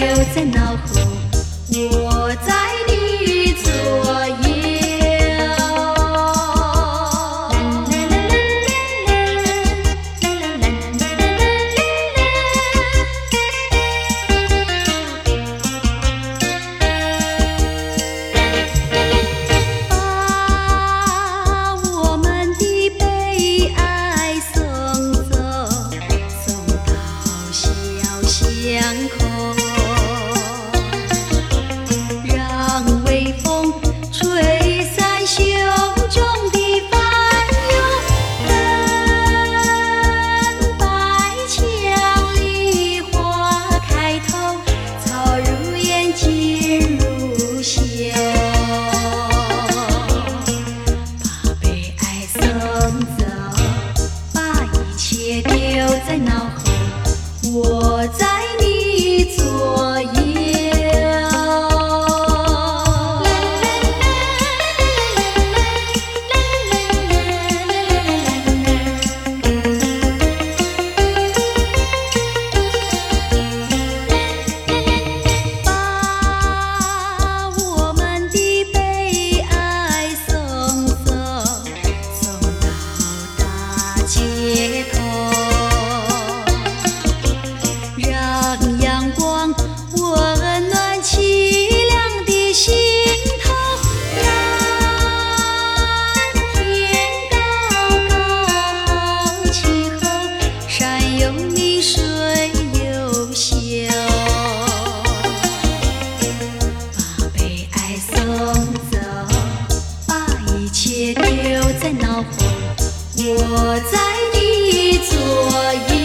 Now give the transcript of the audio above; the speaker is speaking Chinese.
留在脑后，我在你左右。把我们的悲哀送走，送到小巷口。我在脑后，我在你左右。